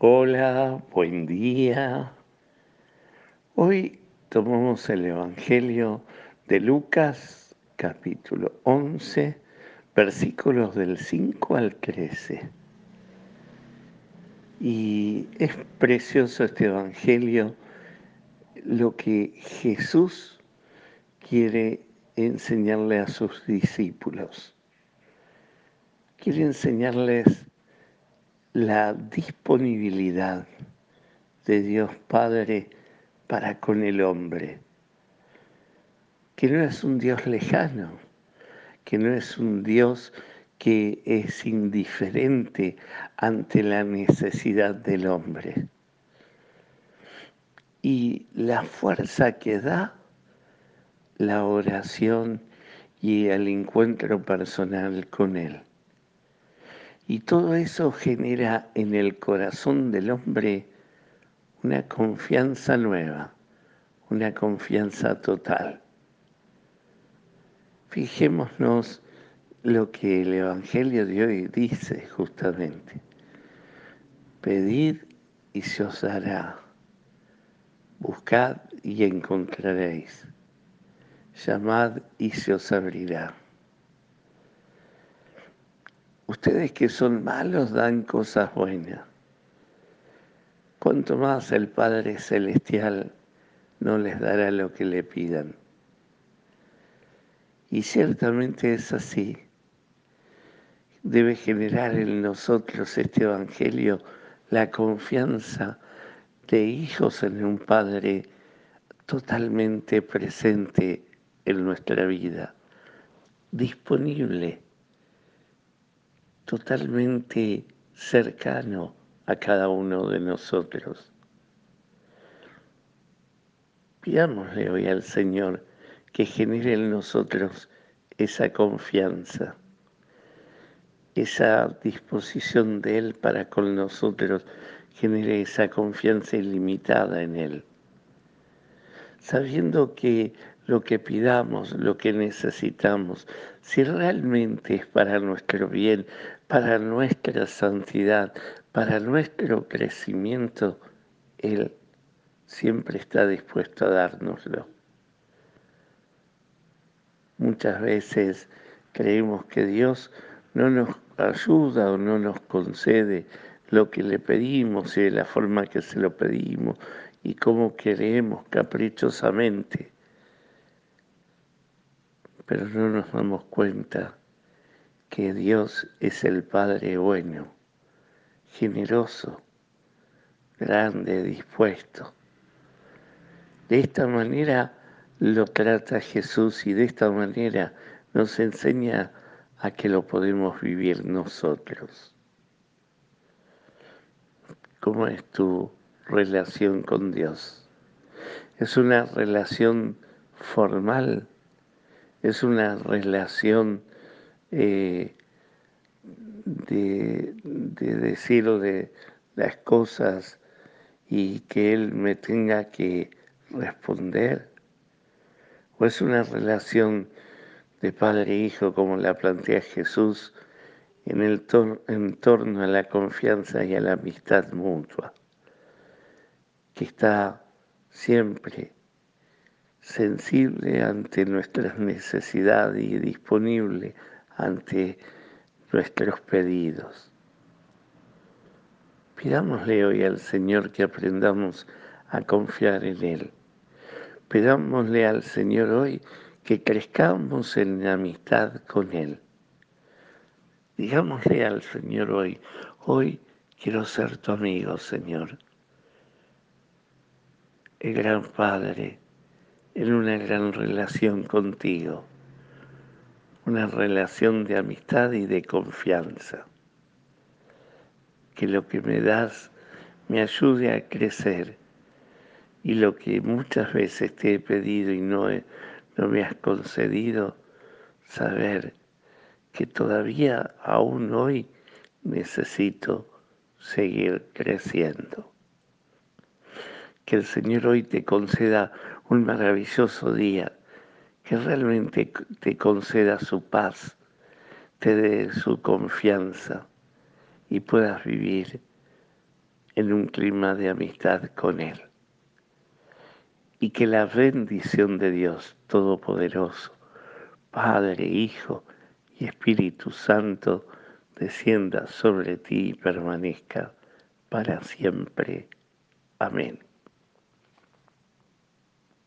Hola, buen día. Hoy tomamos el Evangelio de Lucas, capítulo 11, versículos del 5 al 13. Y es precioso este Evangelio, lo que Jesús quiere enseñarle a sus discípulos. Quiere enseñarles la disponibilidad de Dios Padre para con el hombre, que no es un Dios lejano, que no es un Dios que es indiferente ante la necesidad del hombre. Y la fuerza que da la oración y el encuentro personal con Él. Y todo eso genera en el corazón del hombre una confianza nueva, una confianza total. Fijémonos lo que el Evangelio de hoy dice justamente. Pedid y se os dará. Buscad y encontraréis. Llamad y se os abrirá. Ustedes que son malos dan cosas buenas. Cuanto más el Padre Celestial no les dará lo que le pidan. Y ciertamente es así. Debe generar en nosotros este Evangelio la confianza de hijos en un Padre totalmente presente en nuestra vida, disponible totalmente cercano a cada uno de nosotros. Pidámosle hoy al Señor que genere en nosotros esa confianza, esa disposición de Él para con nosotros, genere esa confianza ilimitada en Él, sabiendo que lo que pidamos, lo que necesitamos, si realmente es para nuestro bien, para nuestra santidad, para nuestro crecimiento, Él siempre está dispuesto a dárnoslo. Muchas veces creemos que Dios no nos ayuda o no nos concede lo que le pedimos y de la forma que se lo pedimos y como queremos caprichosamente pero no nos damos cuenta que Dios es el Padre bueno, generoso, grande, dispuesto. De esta manera lo trata Jesús y de esta manera nos enseña a que lo podemos vivir nosotros. ¿Cómo es tu relación con Dios? ¿Es una relación formal? es una relación eh, de, de decir de las cosas y que él me tenga que responder, o es una relación de padre e hijo como la plantea Jesús en, el en torno a la confianza y a la amistad mutua, que está siempre sensible ante nuestras necesidades y disponible ante nuestros pedidos. Pidámosle hoy al Señor que aprendamos a confiar en Él. Pidámosle al Señor hoy que crezcamos en amistad con Él. Digámosle al Señor hoy, hoy quiero ser tu amigo, Señor. El gran Padre, en una gran relación contigo, una relación de amistad y de confianza. Que lo que me das me ayude a crecer y lo que muchas veces te he pedido y no, no me has concedido, saber que todavía aún hoy necesito seguir creciendo. Que el Señor hoy te conceda un maravilloso día, que realmente te conceda su paz, te dé su confianza y puedas vivir en un clima de amistad con Él. Y que la bendición de Dios Todopoderoso, Padre, Hijo y Espíritu Santo, descienda sobre ti y permanezca para siempre. Amén.